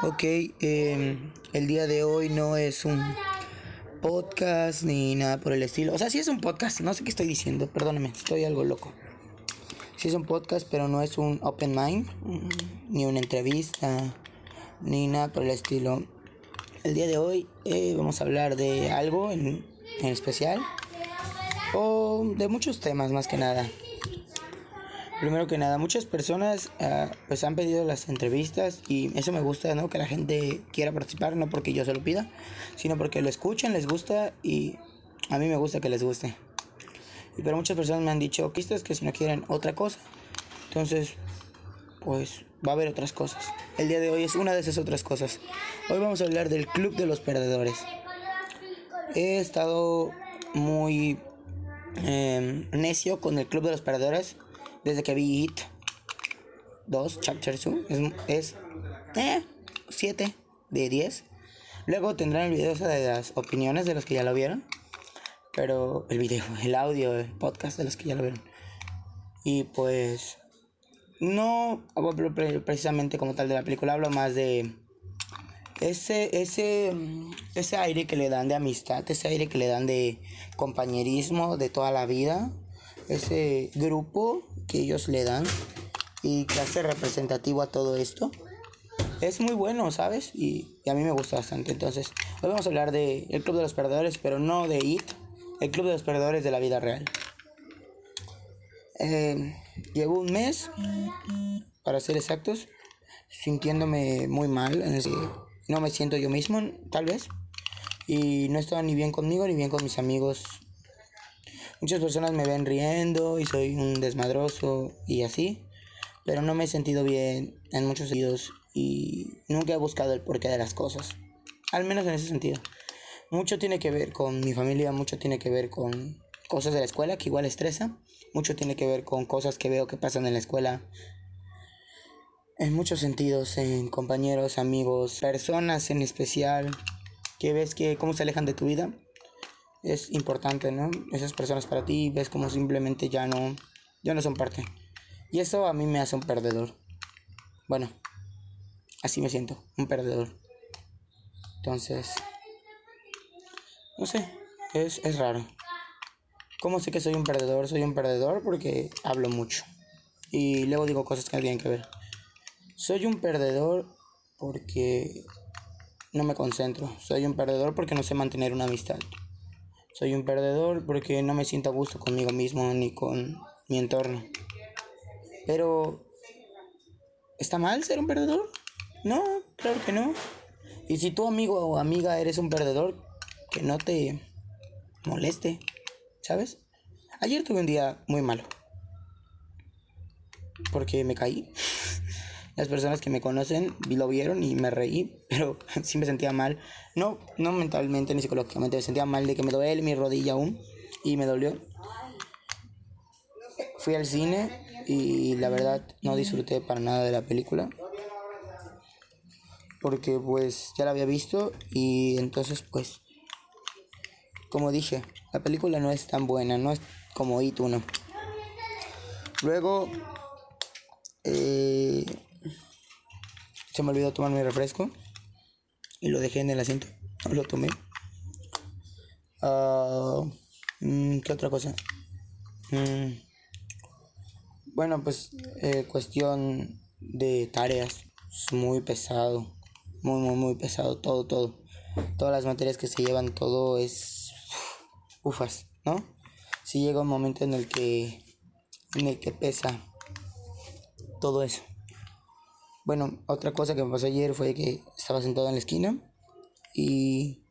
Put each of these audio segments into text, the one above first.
Ok, em, el día de hoy no es un podcast ni nada por el estilo. O sea, sí es un podcast, no sé qué estoy diciendo, perdóname, estoy algo loco. Sí es un podcast, pero no es un open mind, ni una entrevista, ni nada por el estilo. El día de hoy eh, vamos a hablar de algo en, en especial, o de muchos temas más que nada. Primero que nada, muchas personas uh, pues han pedido las entrevistas y eso me gusta, ¿no? Que la gente quiera participar, no porque yo se lo pida, sino porque lo escuchan, les gusta y a mí me gusta que les guste. Pero muchas personas me han dicho que que si no quieren otra cosa. Entonces, pues va a haber otras cosas. El día de hoy es una de esas otras cosas. Hoy vamos a hablar del Club de los Perdedores. He estado muy eh, necio con el Club de los Perdedores desde que vi It 2, Chapter 2, es, es eh, 7 de 10. Luego tendrán el video de las opiniones de los que ya lo vieron. Pero el video, el audio, el podcast de los que ya lo vieron. Y pues no hablo precisamente como tal de la película, hablo más de ese, ese, ese aire que le dan de amistad, ese aire que le dan de compañerismo de toda la vida, ese grupo que ellos le dan y que hace representativo a todo esto. Es muy bueno, ¿sabes? Y, a mí me gusta bastante. Entonces, hoy vamos a hablar de El Club de los Perdedores, pero no de IT, el Club de los Perdedores de la vida real. Eh, llevo un mes, para ser exactos, sintiéndome muy mal. no me siento yo mismo, tal vez. Y no estoy ni bien conmigo ni bien con mis amigos Muchas personas me ven riendo y soy un desmadroso y así, pero no me he sentido bien en muchos sentidos y nunca he buscado el porqué de las cosas, al menos en ese sentido. Mucho tiene que ver con mi familia, mucho tiene que ver con cosas de la escuela que igual estresa, mucho tiene que ver con cosas que veo que pasan en la escuela. En muchos sentidos, en compañeros, amigos, personas en especial, que ves que cómo se alejan de tu vida es importante, ¿no? Esas personas para ti ves como simplemente ya no, ya no son parte. Y eso a mí me hace un perdedor. Bueno, así me siento, un perdedor. Entonces, no sé, es, es raro. ¿Cómo sé que soy un perdedor? Soy un perdedor porque hablo mucho. Y luego digo cosas que no tienen que ver. Soy un perdedor porque no me concentro. Soy un perdedor porque no sé mantener una amistad. Soy un perdedor porque no me siento a gusto conmigo mismo ni con mi entorno. Pero, ¿está mal ser un perdedor? No, claro que no. Y si tu amigo o amiga eres un perdedor, que no te moleste, ¿sabes? Ayer tuve un día muy malo. Porque me caí. Las personas que me conocen lo vieron y me reí, pero sí me sentía mal. No, no mentalmente ni psicológicamente, me sentía mal de que me duele mi rodilla aún y me dolió. Fui al cine y la verdad no disfruté para nada de la película. Porque pues ya la había visto y entonces pues como dije, la película no es tan buena, no es como It 1. Luego eh, se me olvidó tomar mi refresco y lo dejé en el asiento. lo tomé. Mm, ¿Qué otra cosa? Mm, bueno, pues eh, cuestión de tareas. Es muy pesado. Muy, muy, muy pesado. Todo, todo. Todas las materias que se llevan, todo es... Ufas, ¿no? Si llega un momento en el que... En el que pesa todo eso. Bueno, otra cosa que me pasó ayer fue que estaba sentado en la esquina y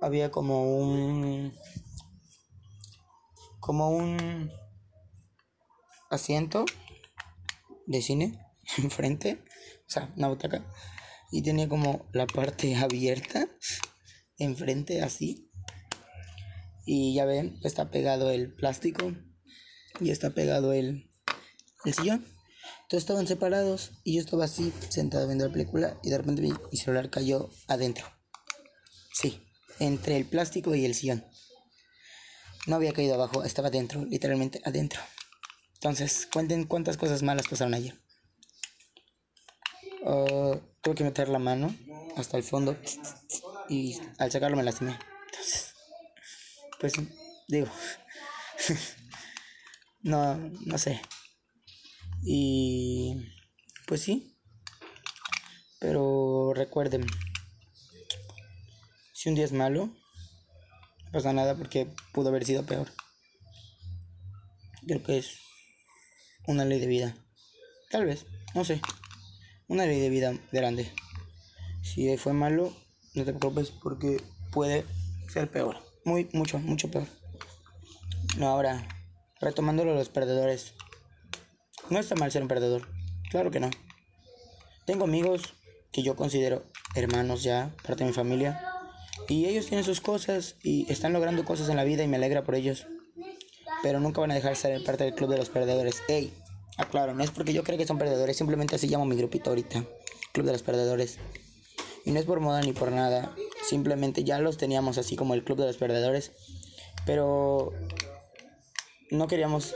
había como un como un asiento de cine enfrente, o sea, una butaca y tenía como la parte abierta enfrente así. Y ya ven, está pegado el plástico y está pegado el el sillón. Todos estaban separados y yo estaba así, sentado viendo la película y de repente mi, celular cayó adentro. Sí, entre el plástico y el sillón. No había caído abajo, estaba adentro, literalmente adentro. Entonces, cuenten cuántas cosas malas pasaron ayer. Uh, tuve que meter la mano hasta el fondo y al sacarlo me lastimé. Entonces, pues digo, no, no sé. Y pues sí. Pero recuerden, si un día es malo, no pasa nada porque pudo haber sido peor. Creo que es una ley de vida. Tal vez, no sé. Una ley de vida grande. Si fue malo, no te preocupes porque puede ser peor. Muy, mucho, mucho peor. No, ahora, retomándolo los perdedores. No está mal ser un perdedor. Claro que no. Tengo amigos que yo considero hermanos ya, parte de mi familia. Y ellos tienen sus cosas y están logrando cosas en la vida y me alegra por ellos. Pero nunca van a dejar de ser parte del club de los perdedores. Ey, aclaro, no es porque yo creo que son perdedores, simplemente así llamo mi grupito ahorita. Club de los perdedores. Y no es por moda ni por nada. Simplemente ya los teníamos así como el club de los perdedores. Pero no queríamos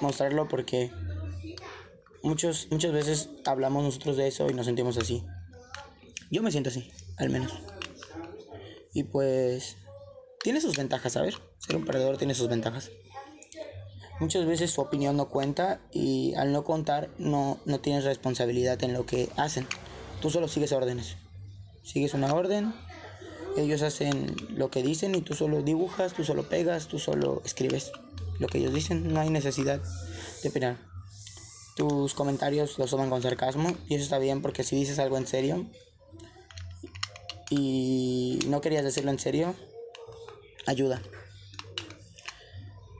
mostrarlo porque muchos, muchas veces hablamos nosotros de eso y nos sentimos así. Yo me siento así, al menos. Y pues tiene sus ventajas, ver. Ser un perdedor tiene sus ventajas. Muchas veces su opinión no cuenta y al no contar no, no tienes responsabilidad en lo que hacen. Tú solo sigues órdenes. Sigues una orden, ellos hacen lo que dicen y tú solo dibujas, tú solo pegas, tú solo escribes lo que ellos dicen. No hay necesidad de opinar. Tus comentarios los toman con sarcasmo y eso está bien porque si dices algo en serio y no querías decirlo en serio, ayuda.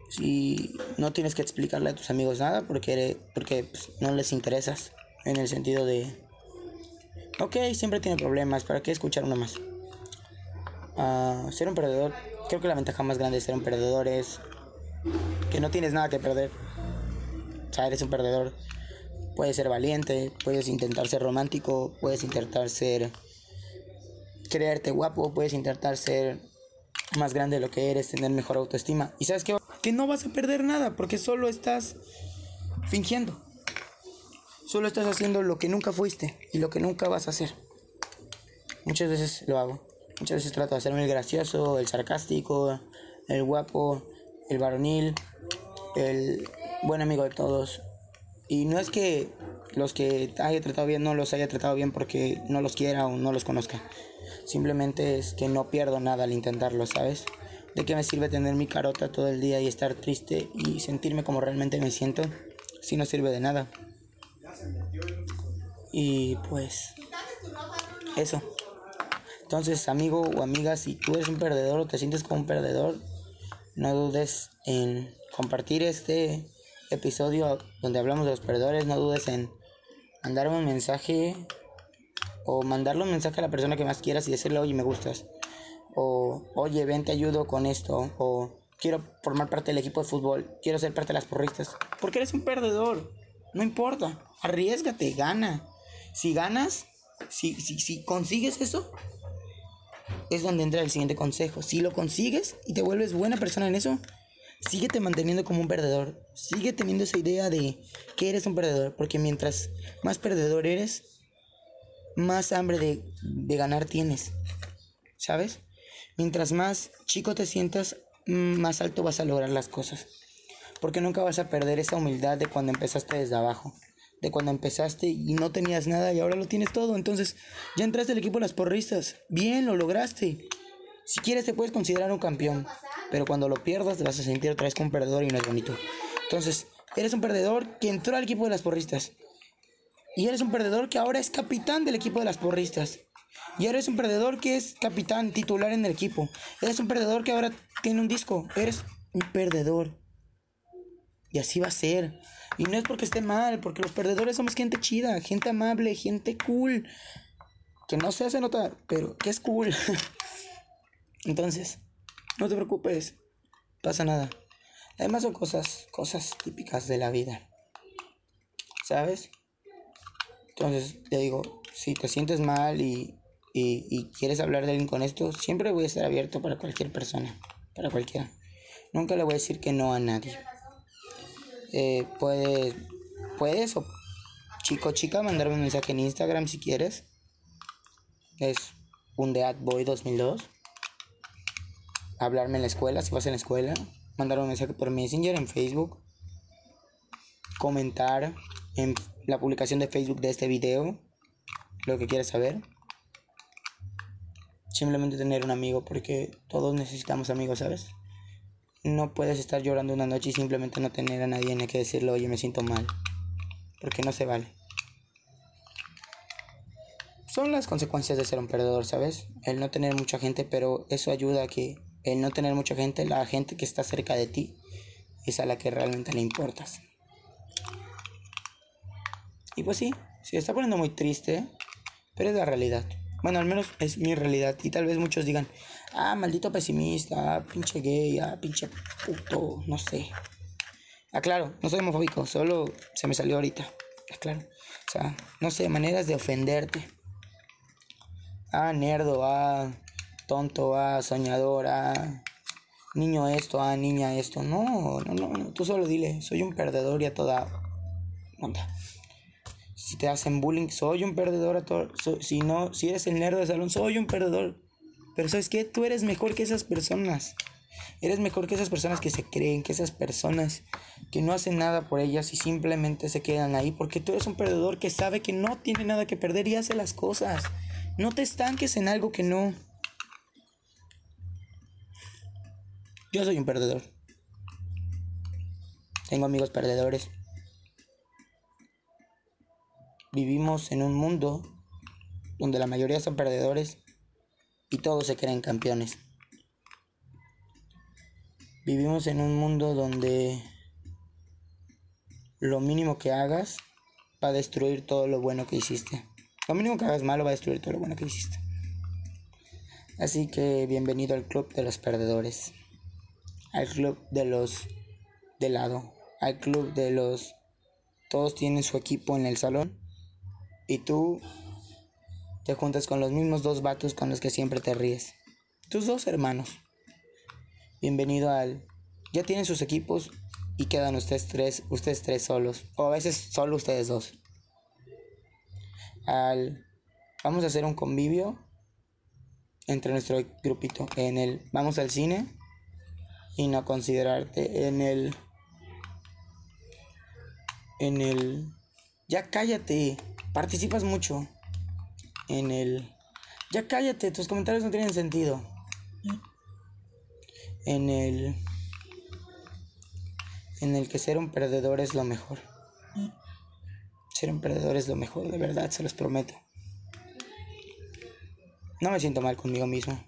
Si no tienes que explicarle a tus amigos nada porque, porque pues, no les interesas en el sentido de, ok, siempre tiene problemas, ¿para qué escuchar uno más? Uh, ser un perdedor, creo que la ventaja más grande de ser un perdedor es que no tienes nada que perder. O sea, eres un perdedor. Puedes ser valiente, puedes intentar ser romántico, puedes intentar ser creerte guapo, puedes intentar ser más grande de lo que eres, tener mejor autoestima. Y sabes que, que no vas a perder nada porque solo estás fingiendo. Solo estás haciendo lo que nunca fuiste y lo que nunca vas a hacer. Muchas veces lo hago. Muchas veces trato de hacerme el gracioso, el sarcástico, el guapo, el varonil, el buen amigo de todos. Y no es que los que haya tratado bien no los haya tratado bien porque no los quiera o no los conozca. Simplemente es que no pierdo nada al intentarlo, ¿sabes? ¿De qué me sirve tener mi carota todo el día y estar triste y sentirme como realmente me siento? Si no sirve de nada. Y pues... Eso. Entonces, amigo o amiga, si tú eres un perdedor o te sientes como un perdedor, no dudes en compartir este episodio donde hablamos de los perdedores, no dudes en mandarme un mensaje o mandarle un mensaje a la persona que más quieras y decirle, oye, me gustas. O, oye, ven, te ayudo con esto. O quiero formar parte del equipo de fútbol, quiero ser parte de las porristas. Porque eres un perdedor. No importa, arriesgate, gana. Si ganas, si, si, si consigues eso, es donde entra el siguiente consejo. Si lo consigues y te vuelves buena persona en eso, síguete manteniendo como un perdedor. Sigue teniendo esa idea de que eres un perdedor. Porque mientras más perdedor eres, más hambre de, de ganar tienes. ¿Sabes? Mientras más chico te sientas, más alto vas a lograr las cosas. Porque nunca vas a perder esa humildad de cuando empezaste desde abajo. De cuando empezaste y no tenías nada y ahora lo tienes todo. Entonces, ya entraste al equipo de las porristas. Bien, lo lograste. Si quieres te puedes considerar un campeón, pero cuando lo pierdas te vas a sentir otra vez como un perdedor y no es bonito. Entonces, eres un perdedor que entró al equipo de las porristas. Y eres un perdedor que ahora es capitán del equipo de las porristas. Y eres un perdedor que es capitán titular en el equipo. Eres un perdedor que ahora tiene un disco. Eres un perdedor. Y así va a ser. Y no es porque esté mal, porque los perdedores somos gente chida, gente amable, gente cool. Que no se hace notar, pero que es cool. Entonces, no te preocupes, pasa nada. Además son cosas, cosas típicas de la vida. ¿Sabes? Entonces, te digo, si te sientes mal y, y, y, quieres hablar de alguien con esto, siempre voy a estar abierto para cualquier persona, para cualquiera. Nunca le voy a decir que no a nadie. Eh, puedes, puedes o chico chica, mandarme un mensaje en Instagram si quieres. Es un Boy 2002. Hablarme en la escuela, si vas en la escuela. Mandarme un mensaje por Messenger, en Facebook. Comentar en la publicación de Facebook de este video lo que quieras saber. Simplemente tener un amigo porque todos necesitamos amigos, ¿sabes? No puedes estar llorando una noche y simplemente no tener a nadie en el que decirle, oye, me siento mal. Porque no se vale. Son las consecuencias de ser un perdedor, ¿sabes? El no tener mucha gente, pero eso ayuda a que el no tener mucha gente, la gente que está cerca de ti, es a la que realmente le importas. Y pues sí, se está poniendo muy triste, pero es la realidad. Bueno, al menos es mi realidad. Y tal vez muchos digan, ah, maldito pesimista, ah, pinche gay, ah, pinche puto, no sé. Ah, claro, no soy homofóbico, solo se me salió ahorita. Ah, claro. O sea, no sé, maneras de ofenderte. Ah, nerdo, ah, tonto, ah, soñador, ah, niño esto, ah, niña esto. No, no, no, no. Tú solo dile, soy un perdedor y a toda onda si te hacen bullying, soy un perdedor. A todo, si no, si eres el nerd de salón, soy un perdedor. Pero ¿sabes qué? Tú eres mejor que esas personas. Eres mejor que esas personas que se creen, que esas personas que no hacen nada por ellas y simplemente se quedan ahí. Porque tú eres un perdedor que sabe que no tiene nada que perder y hace las cosas. No te estanques en algo que no. Yo soy un perdedor. Tengo amigos perdedores. Vivimos en un mundo donde la mayoría son perdedores y todos se creen campeones. Vivimos en un mundo donde lo mínimo que hagas va a destruir todo lo bueno que hiciste. Lo mínimo que hagas malo va a destruir todo lo bueno que hiciste. Así que bienvenido al club de los perdedores. Al club de los de lado. Al club de los... Todos tienen su equipo en el salón y tú te juntas con los mismos dos vatos con los que siempre te ríes. Tus dos hermanos. Bienvenido al... Ya tienen sus equipos y quedan ustedes tres, ustedes tres solos. O a veces solo ustedes dos. Al... Vamos a hacer un convivio entre nuestro grupito. En el... Vamos al cine y no considerarte en el... En el... Ya cállate. Participas mucho en el... Ya cállate, tus comentarios no tienen sentido. En el... En el que ser un perdedor es lo mejor. Ser un perdedor es lo mejor, de verdad, se los prometo. No me siento mal conmigo mismo.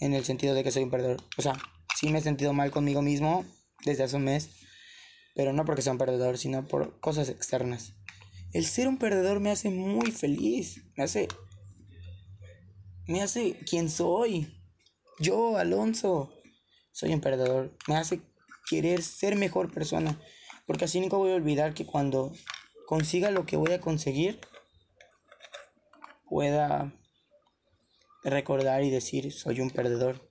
En el sentido de que soy un perdedor. O sea, sí me he sentido mal conmigo mismo desde hace un mes. Pero no porque sea un perdedor, sino por cosas externas. El ser un perdedor me hace muy feliz. Me hace. Me hace quien soy. Yo, Alonso, soy un perdedor. Me hace querer ser mejor persona. Porque así nunca voy a olvidar que cuando consiga lo que voy a conseguir, pueda recordar y decir, soy un perdedor.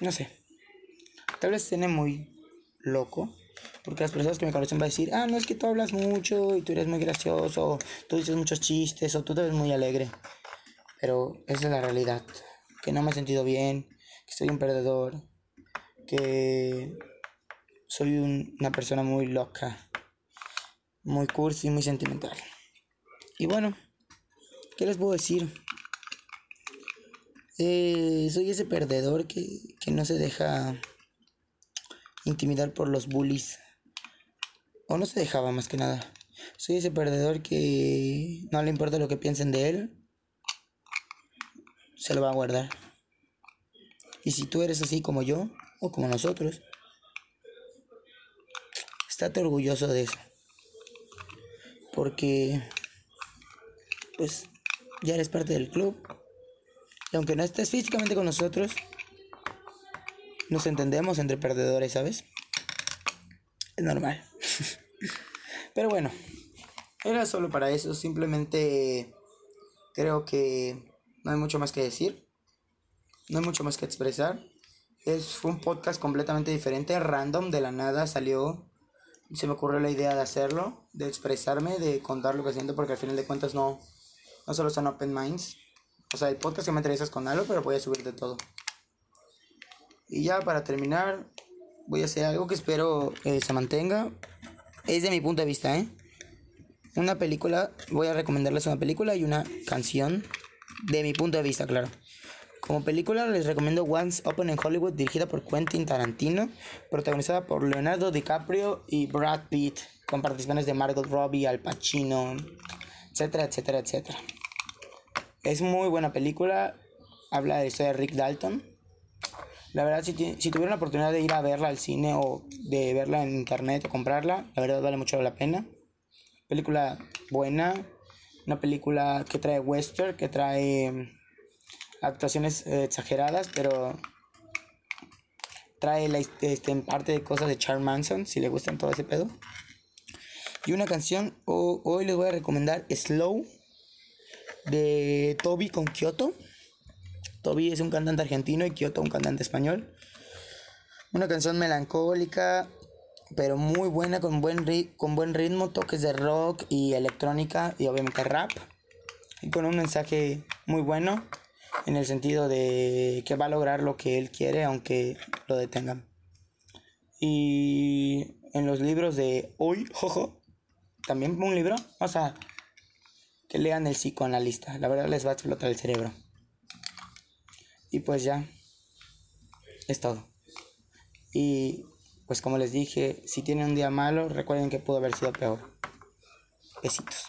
No sé. Tal vez suene muy loco. Porque las personas que me conocen van a decir, ah, no es que tú hablas mucho y tú eres muy gracioso, tú dices muchos chistes o tú te ves muy alegre. Pero esa es la realidad. Que no me he sentido bien, que soy un perdedor, que soy una persona muy loca, muy cursi, muy sentimental. Y bueno, ¿qué les puedo decir? Eh, soy ese perdedor que, que no se deja intimidar por los bullies o no se dejaba más que nada. Soy ese perdedor que no le importa lo que piensen de él, se lo va a guardar. Y si tú eres así como yo, o como nosotros, estate orgulloso de eso. Porque, pues, ya eres parte del club. Y aunque no estés físicamente con nosotros, nos entendemos entre perdedores, ¿sabes? Es normal. Pero bueno, era solo para eso. Simplemente creo que no hay mucho más que decir. No hay mucho más que expresar. Es, fue un podcast completamente diferente, random, de la nada salió. se me ocurrió la idea de hacerlo, de expresarme, de contar lo que siento, porque al final de cuentas no, no solo son open minds. O sea, el podcast que me entrevistas con algo, pero voy a subir de todo. Y ya para terminar, voy a hacer algo que espero eh, se mantenga. Es de mi punto de vista, ¿eh? Una película, voy a recomendarles una película y una canción. De mi punto de vista, claro. Como película les recomiendo Once Open in Hollywood, dirigida por Quentin Tarantino, protagonizada por Leonardo DiCaprio y Brad Pitt, con participaciones de Margot Robbie, Al Pacino, etcétera, etcétera, etcétera. Es muy buena película, habla de la historia de Rick Dalton. La verdad, si, si tuvieron la oportunidad de ir a verla al cine o de verla en internet o comprarla, la verdad vale mucho la pena. Película buena, una película que trae western, que trae actuaciones eh, exageradas, pero trae la, este, en parte de cosas de Charles Manson, si le gustan todo ese pedo. Y una canción, hoy les voy a recomendar Slow de Toby con Kyoto. Toby es un cantante argentino y Kyoto un cantante español. Una canción melancólica, pero muy buena, con buen, con buen ritmo, toques de rock y electrónica y obviamente rap. Y con un mensaje muy bueno en el sentido de que va a lograr lo que él quiere aunque lo detengan. Y en los libros de hoy, jojo, también un libro, o sea, que lean el psicoanalista, la verdad les va a explotar el cerebro. Y pues ya, es todo. Y pues como les dije, si tienen un día malo, recuerden que pudo haber sido peor. Besitos.